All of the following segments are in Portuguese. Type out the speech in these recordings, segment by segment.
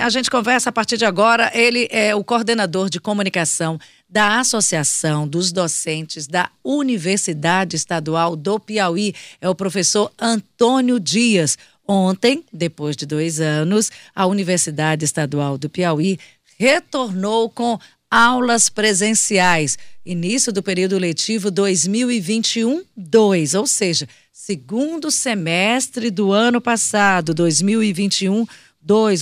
A gente conversa a partir de agora. Ele é o coordenador de comunicação da Associação dos Docentes da Universidade Estadual do Piauí. É o professor Antônio Dias. Ontem, depois de dois anos, a Universidade Estadual do Piauí retornou com aulas presenciais. Início do período letivo 2021-2, ou seja, segundo semestre do ano passado, 2021 2.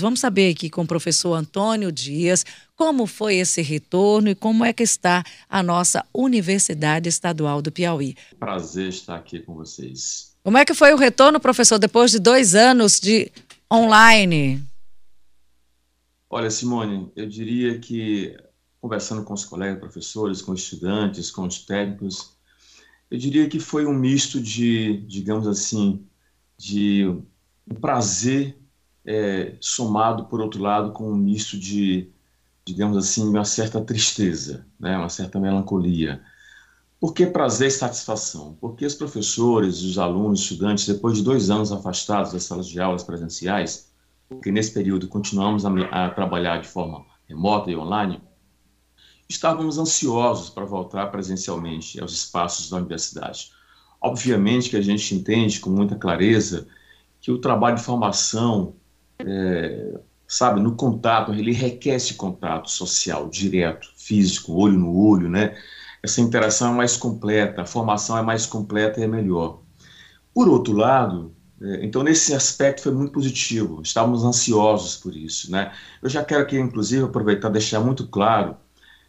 Vamos saber aqui com o professor Antônio Dias como foi esse retorno e como é que está a nossa Universidade Estadual do Piauí. Prazer estar aqui com vocês. Como é que foi o retorno, professor, depois de dois anos de online? Olha, Simone, eu diria que conversando com os colegas professores, com estudantes, com os técnicos, eu diria que foi um misto de, digamos assim, de um prazer é, somado, por outro lado, com um misto de, digamos assim, uma certa tristeza, né, uma certa melancolia. Por que prazer e satisfação? Porque os professores, os alunos, os estudantes, depois de dois anos afastados das salas de aulas presenciais, porque nesse período continuamos a, a trabalhar de forma remota e online, estávamos ansiosos para voltar presencialmente aos espaços da universidade. Obviamente que a gente entende com muita clareza que o trabalho de formação é, sabe, no contato, ele requer esse contato social, direto, físico, olho no olho, né? Essa interação é mais completa, a formação é mais completa e é melhor. Por outro lado, é, então nesse aspecto foi muito positivo, estávamos ansiosos por isso, né? Eu já quero aqui, inclusive, aproveitar e deixar muito claro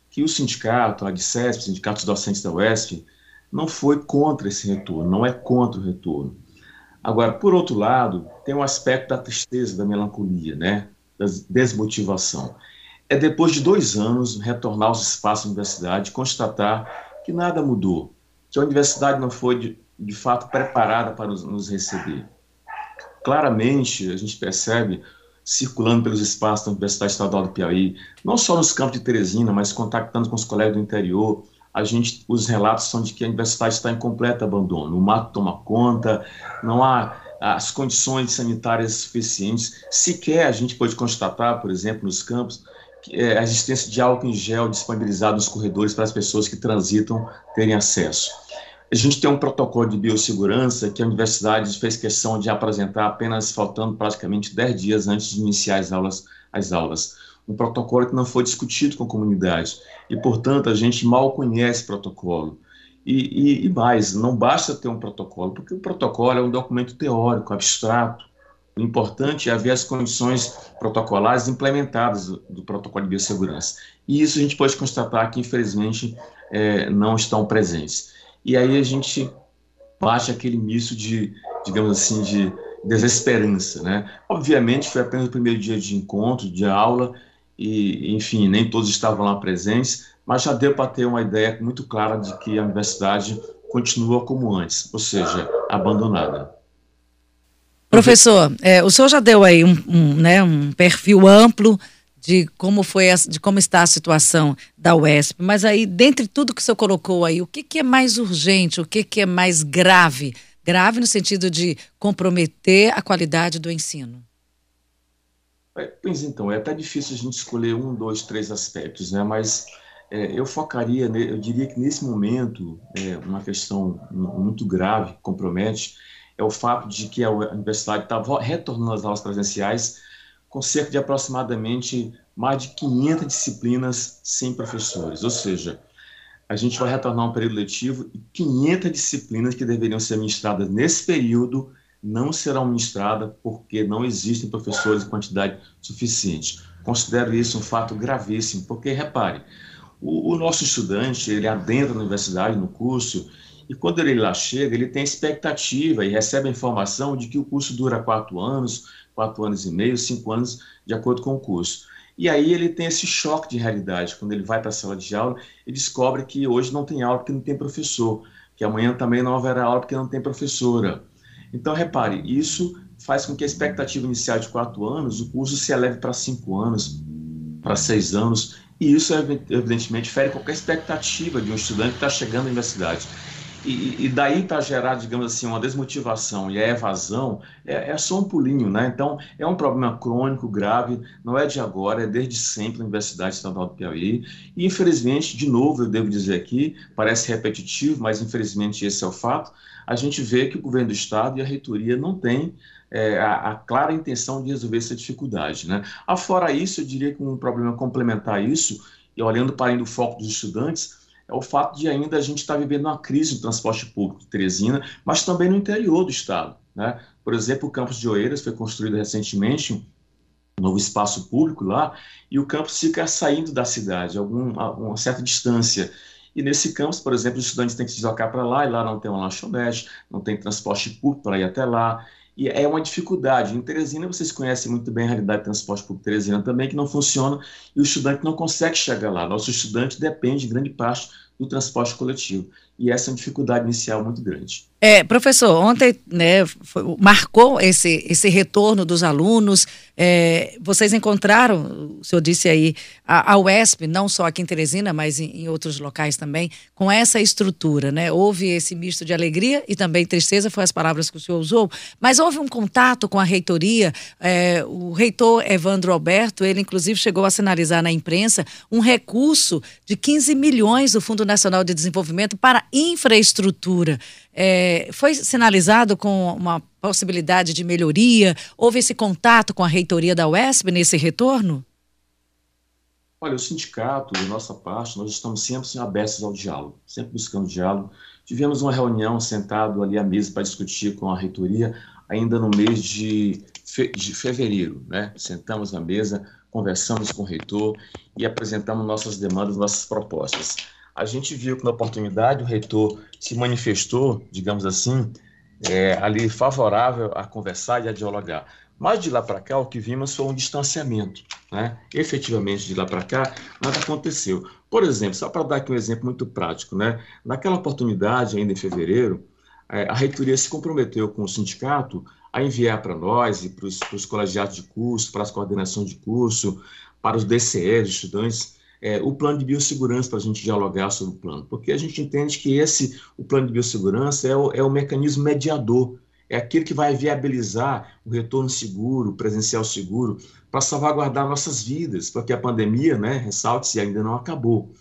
que o sindicato, a DCESP, Sindicato dos Docentes da UESP, não foi contra esse retorno, não é contra o retorno. Agora, por outro lado, tem o um aspecto da tristeza, da melancolia, né? da desmotivação. É depois de dois anos retornar aos espaços da universidade, constatar que nada mudou, que a universidade não foi de, de fato preparada para nos, nos receber. Claramente, a gente percebe circulando pelos espaços da Universidade Estadual do Piauí, não só nos campos de Teresina, mas contactando com os colegas do interior, a gente, os relatos são de que a universidade está em completo abandono. O mato toma conta, não há as condições sanitárias suficientes. Sequer a gente pode constatar, por exemplo, nos campos, é, a existência de álcool em gel disponibilizado nos corredores para as pessoas que transitam terem acesso. A gente tem um protocolo de biossegurança que a universidade fez questão de apresentar apenas faltando praticamente 10 dias antes de iniciar as aulas. As aulas um protocolo que não foi discutido com a comunidade. E, portanto, a gente mal conhece protocolo. E, e, e, mais, não basta ter um protocolo, porque o protocolo é um documento teórico, abstrato. O importante é haver as condições protocolares implementadas do, do protocolo de biossegurança. E isso a gente pode constatar que, infelizmente, é, não estão presentes. E aí a gente baixa aquele misto de, digamos assim, de desesperança. Né? Obviamente, foi apenas o primeiro dia de encontro, de aula, e, enfim, nem todos estavam lá presentes, mas já deu para ter uma ideia muito clara de que a universidade continua como antes, ou seja, abandonada. Professor, é, o senhor já deu aí um, um, né, um perfil amplo de como foi a, de como está a situação da UESP, mas aí dentre tudo que o senhor colocou aí, o que, que é mais urgente, o que, que é mais grave? Grave no sentido de comprometer a qualidade do ensino. É, pois então, é até difícil a gente escolher um, dois, três aspectos, né? Mas é, eu focaria, eu diria que nesse momento, é, uma questão muito grave que compromete é o fato de que a universidade está retornando às aulas presenciais com cerca de aproximadamente mais de 500 disciplinas sem professores, ou seja, a gente vai retornar um período letivo e 500 disciplinas que deveriam ser ministradas nesse período não serão ministradas porque não existem professores em quantidade suficiente. Considero isso um fato gravíssimo, porque, repare, o, o nosso estudante, ele adentra na universidade, no curso, e quando ele lá chega, ele tem expectativa e recebe a informação de que o curso dura quatro anos, quatro anos e meio, cinco anos, de acordo com o curso. E aí ele tem esse choque de realidade. Quando ele vai para a sala de aula, ele descobre que hoje não tem aula porque não tem professor, que amanhã também não haverá aula porque não tem professora. Então, repare, isso faz com que a expectativa inicial de quatro anos, o curso se eleve para cinco anos, para seis anos, e isso, evidentemente, fere qualquer expectativa de um estudante que está chegando à universidade. E, e daí para gerar, digamos assim, uma desmotivação e a evasão, é, é, só um pulinho, né? Então, é um problema crônico, grave, não é de agora, é desde sempre na Universidade Estadual do Piauí. E, infelizmente, de novo, eu devo dizer aqui, parece repetitivo, mas infelizmente esse é o fato, a gente vê que o governo do Estado e a reitoria não têm é, a, a, clara intenção de resolver essa dificuldade. Né? Afora isso, eu diria que um problema complementar a isso, e olhando para o foco dos estudantes, é o fato de ainda a gente estar tá vivendo uma crise no transporte público de Teresina, mas também no interior do estado. Né? Por exemplo, o campus de Oeiras foi construído recentemente, um novo espaço público lá, e o campus fica saindo da cidade, a uma certa distância. E nesse campus, por exemplo, os estudantes têm que se deslocar para lá, e lá não tem uma lanchonete, não tem transporte público para ir até lá. E é uma dificuldade. Em Teresina, vocês conhecem muito bem a realidade do transporte público Teresina também, que não funciona e o estudante não consegue chegar lá. Nosso estudante depende, em grande parte, do transporte coletivo. E essa é uma dificuldade inicial muito grande. É, professor, ontem né, foi, marcou esse, esse retorno dos alunos. É, vocês encontraram, o senhor disse aí, a, a UESP, não só aqui em Teresina, mas em, em, outros locais também, com essa estrutura, né? Houve esse misto de alegria e também tristeza, foi as palavras que o senhor usou, mas houve um contato com a reitoria. É, o reitor Evandro Alberto, ele inclusive chegou a sinalizar na imprensa um recurso de 15 milhões do Fundo Nacional de Desenvolvimento para infraestrutura. É, foi sinalizado com uma possibilidade de melhoria? Houve esse contato com a reitoria da UESP nesse retorno? Olha, o sindicato, da nossa parte, nós estamos sempre abertos ao diálogo, sempre buscando diálogo. Tivemos uma reunião sentado ali à mesa para discutir com a reitoria, ainda no mês de, fe de fevereiro. Né? Sentamos na mesa, conversamos com o reitor e apresentamos nossas demandas, nossas propostas a gente viu que na oportunidade o reitor se manifestou, digamos assim, é, ali favorável a conversar e a dialogar. Mas de lá para cá, o que vimos foi um distanciamento. Né? Efetivamente, de lá para cá, nada aconteceu. Por exemplo, só para dar aqui um exemplo muito prático, né? naquela oportunidade, ainda em fevereiro, é, a reitoria se comprometeu com o sindicato a enviar para nós e para os colegiados de curso, para as coordenações de curso, para os DCEs, estudantes, é, o plano de biossegurança para a gente dialogar sobre o plano, porque a gente entende que esse, o plano de biossegurança é o, é o mecanismo mediador, é aquele que vai viabilizar o retorno seguro, presencial seguro, para salvaguardar nossas vidas, porque a pandemia, né, ressalte-se, ainda não acabou.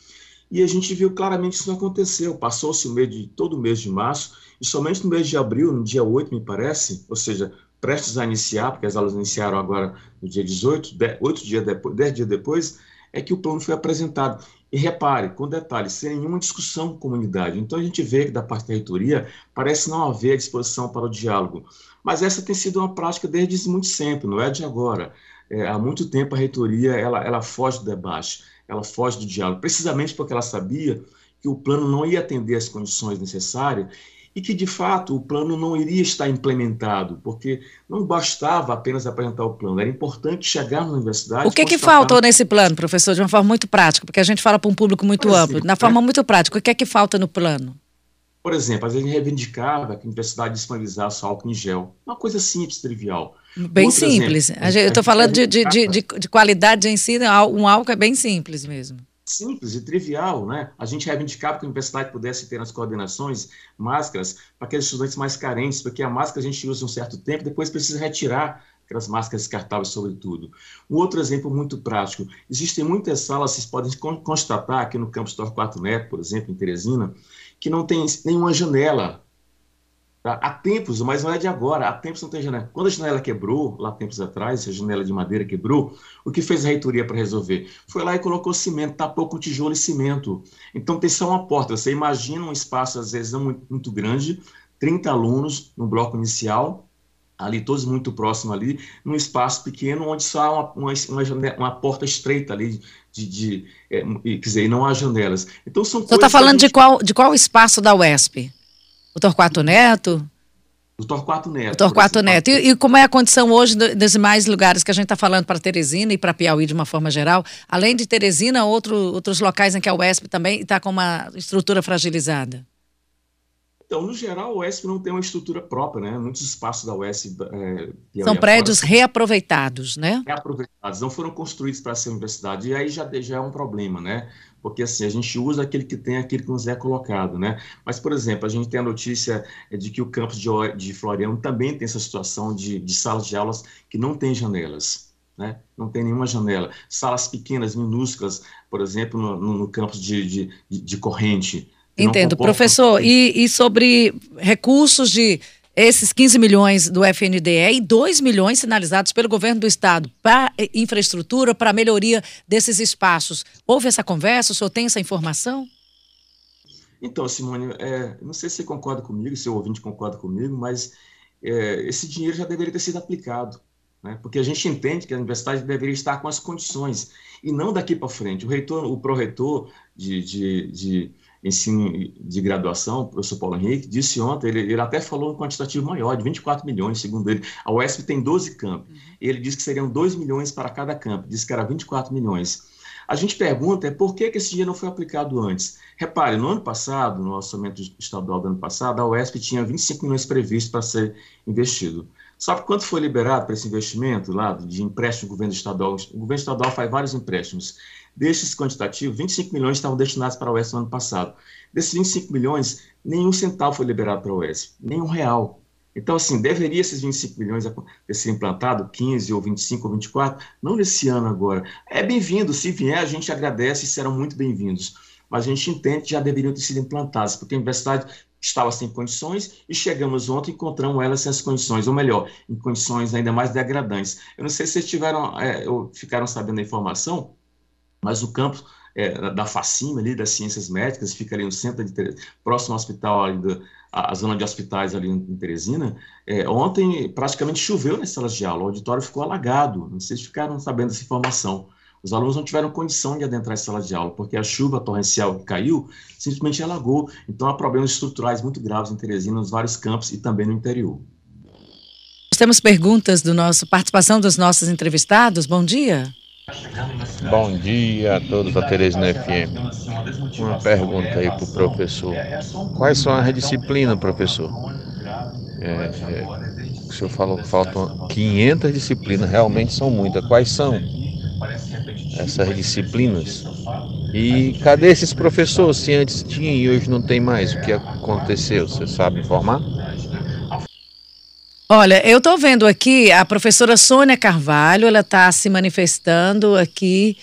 E a gente viu claramente isso não aconteceu. Passou-se o mês de, todo o mês de março, e somente no mês de abril, no dia 8, me parece, ou seja, prestes a iniciar, porque as aulas iniciaram agora no dia 18, 8 dias depois, 10 dias depois, é que o plano foi apresentado. E repare, com detalhe, sem nenhuma discussão com a comunidade. Então a gente vê que da parte da reitoria parece não haver disposição para o diálogo. Mas essa tem sido uma prática desde muito sempre, não é de agora. É, há muito tempo a reitoria ela, ela foge do debate, ela foge do diálogo, precisamente porque ela sabia que o plano não ia atender as condições necessárias e que, de fato, o plano não iria estar implementado, porque não bastava apenas apresentar o plano, era importante chegar na universidade. O que, que faltou nesse plano, professor, de uma forma muito prática? Porque a gente fala para um público muito exemplo, amplo. Na forma é. muito prática, o que é que falta no plano? Por exemplo, às vezes a gente reivindicava que a universidade disponibilizasse álcool em gel. Uma coisa simples, trivial. Bem simples. Exemplo, eu estou falando de, de, de, de, qualidade de ensino, um álcool é bem simples mesmo simples e trivial, né? A gente reivindicava que a universidade pudesse ter nas coordenações máscaras para aqueles estudantes mais carentes, porque a máscara a gente usa um certo tempo, depois precisa retirar aquelas máscaras descartáveis sobretudo. Um outro exemplo muito prático, existem muitas salas, vocês podem constatar aqui no campus Torquato Neto, por exemplo, em Teresina, que não tem nenhuma janela Tá? Há tempos, mas não é de agora, há tempos não tem janela. Quando a janela quebrou, lá tempos atrás, a janela de madeira quebrou, o que fez a reitoria para resolver? Foi lá e colocou cimento, tapou com tijolo e cimento. Então tem só uma porta. Você imagina um espaço, às vezes, não muito, muito grande, 30 alunos no bloco inicial, ali todos muito próximos ali, num espaço pequeno, onde só há uma, uma, uma, janela, uma porta estreita ali, de, de é, quer dizer, não há janelas. Então são Você está falando gente... de, qual, de qual espaço da UESP? O Torquato Neto? O Torquato Neto. O Torquato Neto. E, e, como é a condição hoje dos demais lugares que a gente está falando para Teresina e para Piauí de uma forma geral? Além de Teresina, outro, outros locais em que a UESP também está com uma estrutura fragilizada? Então, no geral, o UESP não tem uma estrutura própria, né? Muitos espaços da UESP... É, São prédios fora, reaproveitados, né? Reaproveitados, não foram construídos para ser universidade. E aí já, já é um problema, né? Porque, assim, a gente usa aquele que tem, aquele que nos é colocado, né? Mas, por exemplo, a gente tem a notícia de que o campus de, de Floriano também tem essa situação de, de salas de aulas que não tem janelas. Né? Não tem nenhuma janela. Salas pequenas, minúsculas, por exemplo, no, no, campus de, de, de corrente. Entendo. Professor, e, e sobre recursos de esses 15 milhões do FNDE e 2 milhões sinalizados pelo governo do estado para infraestrutura, para melhoria desses espaços. Houve essa conversa? O senhor tem essa informação? Então, Simone, é, não sei se você concorda comigo, se o ouvinte concorda comigo, mas é, esse dinheiro já deveria ter sido aplicado. Né? Porque a gente entende que a universidade deveria estar com as condições, e não daqui para frente. O reitor, o pró-reitor de, de, de ensino de graduação, o professor Paulo Henrique, disse ontem, ele, ele, até falou um quantitativo maior, de 24 milhões, segundo ele. A UESP tem 12 campos. Uhum. Ele disse que seriam 2 milhões para cada campo, disse que era 24 milhões. A gente pergunta é por que, que esse dinheiro não foi aplicado antes. Repare, no ano passado, no orçamento estadual do ano passado, a UESP tinha 25 milhões previstos para ser investido. Sabe quanto foi liberado para esse investimento lá de empréstimo do governo estadual? O governo estadual faz vários empréstimos. Desses quantitativos, 25 milhões estavam destinados para a UES no ano passado. Desses 25 milhões, nenhum centavo foi liberado para a UES, nenhum real. Então, assim, deveria esses 25 milhões ter sido implantado, 15 ou 25 ou 24, não nesse ano agora. É bem-vindo, se vier, a gente agradece e serão muito bem-vindos. Mas a gente entende que já deveriam ter sido implantados, porque a universidade estava sem condições e chegamos ontem e encontramos ela sem as condições, ou melhor, em condições ainda mais degradantes. Eu não sei se vocês tiveram, é, ou ficaram sabendo a informação, mas o campus é, da FACIMA, ali, das ciências médicas, fica ali no centro, de próximo ao hospital, ali do, a, zona de hospitais ali em Teresina, é, ontem praticamente choveu nas salas de aula, o auditório ficou alagado, não sei se ficaram sabendo dessa informação. Os alunos não tiveram condição de adentrar as salas de aula, porque a chuva torrencial que caiu simplesmente alagou. Então, há problemas estruturais muito graves em Teresina, nos vários campos e também no interior. Nós temos perguntas do nosso participação dos nossos entrevistados. Bom dia. Bom dia a todos da Teresina FM. Uma pergunta aí para o professor. Quais são as disciplinas, professor? É, é, o senhor falou que faltam 500 disciplinas, realmente são muitas. Quais são essas disciplinas? E cadê esses professores? Se antes tinha e hoje não tem mais, o que aconteceu? Você sabe informar? Olha, eu estou vendo aqui a professora Sônia Carvalho, ela está se manifestando aqui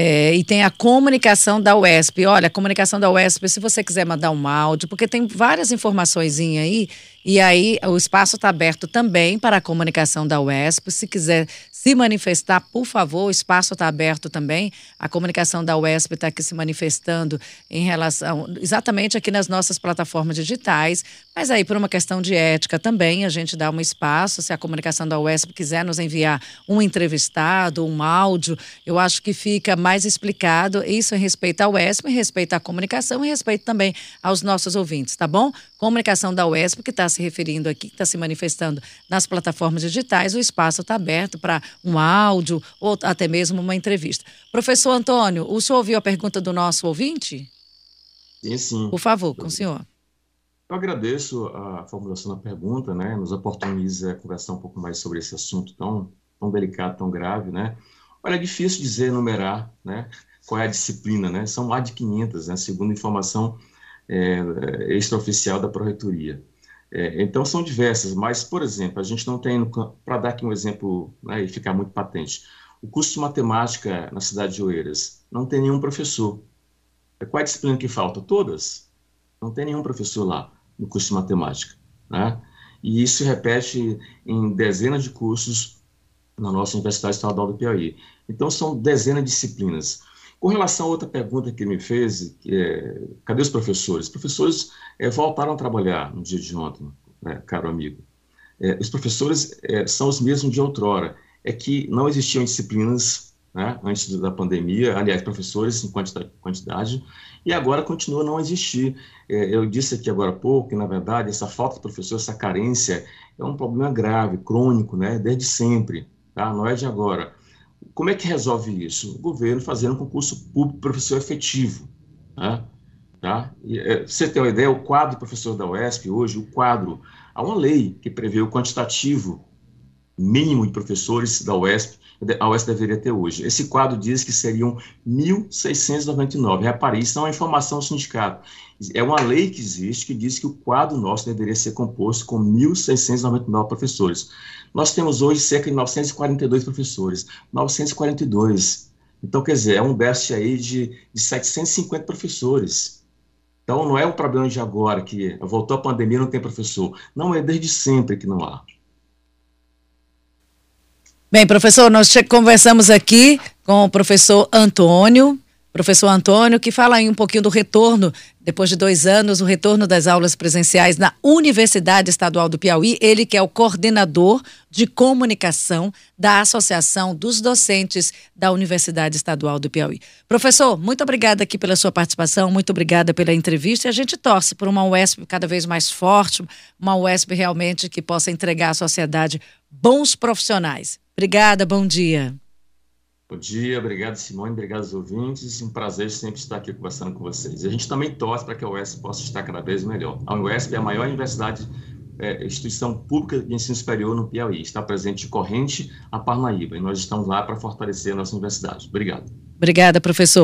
é, e tem a comunicação da UESP. Olha, a comunicação da UESP, se você quiser mandar um áudio, porque tem várias informações aí, e aí o espaço está aberto também para a comunicação da UESP. Se quiser se manifestar, por favor, o espaço está aberto também. A comunicação da UESP está aqui se manifestando em relação, exatamente aqui nas nossas plataformas digitais, mas aí por uma questão de ética também, a gente dá um espaço, se a comunicação da UESP quiser nos enviar um entrevistado, um áudio, eu acho que fica mais explicado, isso em respeito à UESP, em respeito à comunicação e respeito também aos nossos ouvintes, tá bom? Comunicação da UESP, que está se referindo aqui, que está se manifestando nas plataformas digitais, o espaço está aberto para um áudio ou até mesmo uma entrevista. Professor Antônio, o senhor ouviu a pergunta do nosso ouvinte? Sim, sim. Por favor, com o senhor. Eu agradeço a formulação da pergunta, né? Nos oportuniza conversar um pouco mais sobre esse assunto tão, tão delicado, tão grave, né? Olha, é difícil dizer, enumerar, né? Qual é a disciplina, né? São mais de 500, né? Segundo informação é, extraoficial da Proreitoria. É, então, são diversas, mas, por exemplo, a gente não tem, para dar aqui um exemplo né, e ficar muito patente, o curso de matemática na cidade de Oeiras não tem nenhum professor. É, qual é a disciplina que falta? Todas. Não tem nenhum professor lá no curso de matemática. Né? E isso se repete em dezenas de cursos na nossa Universidade Estadual do Piauí. Então, são dezenas de disciplinas. Com relação a outra pergunta que me fez, que é, cadê os professores? Os professores é, voltaram a trabalhar no dia de ontem, né, caro amigo. É, os professores é, são os mesmos de outrora. É que não existiam disciplinas né, antes da pandemia, aliás, professores em quantidade, quantidade e agora continua a não existir. É, eu disse aqui agora há pouco que, na verdade, essa falta de professor, essa carência, é um problema grave, crônico, né, desde sempre, tá? não é de agora. Como é que resolve isso? O governo fazendo um concurso público professor efetivo. Né? Tá? E, é, você tem uma ideia, o quadro professor da UESP hoje, o quadro, há uma lei que prevê o quantitativo mínimo de professores da UESP, a UESP deveria ter hoje. Esse quadro diz que seriam 1.699. Repare, isso não é uma informação do sindicato. É uma lei que existe que diz que o quadro nosso deveria ser composto com 1.699 professores. Nós temos hoje cerca de 942 professores. 942. Então, quer dizer, é um déficit aí de, de 750 professores. Então, não é um problema de agora, que voltou a pandemia não tem professor. Não, é desde sempre que não há. Bem, professor, nós conversamos aqui com o professor Antônio, professor Antônio, que fala aí um pouquinho do retorno, depois de dois anos, o retorno das aulas presenciais na Universidade Estadual do Piauí. Ele que é o coordenador de comunicação da Associação dos Docentes da Universidade Estadual do Piauí. Professor, muito obrigada aqui pela sua participação, muito obrigada pela entrevista e a gente torce por uma UESP cada vez mais forte, uma UESP realmente que possa entregar à sociedade bons profissionais. Obrigada, bom dia. Bom dia, obrigado Simone, obrigado aos ouvintes. Um prazer sempre estar aqui conversando com vocês. E a gente também torce para que a UESP possa estar cada vez melhor. A UESP é a maior universidade, é, instituição pública de ensino superior no Piauí. Está presente de Corrente a Parnaíba e nós estamos lá para fortalecer a nossa universidade. Obrigado. Obrigada, professor.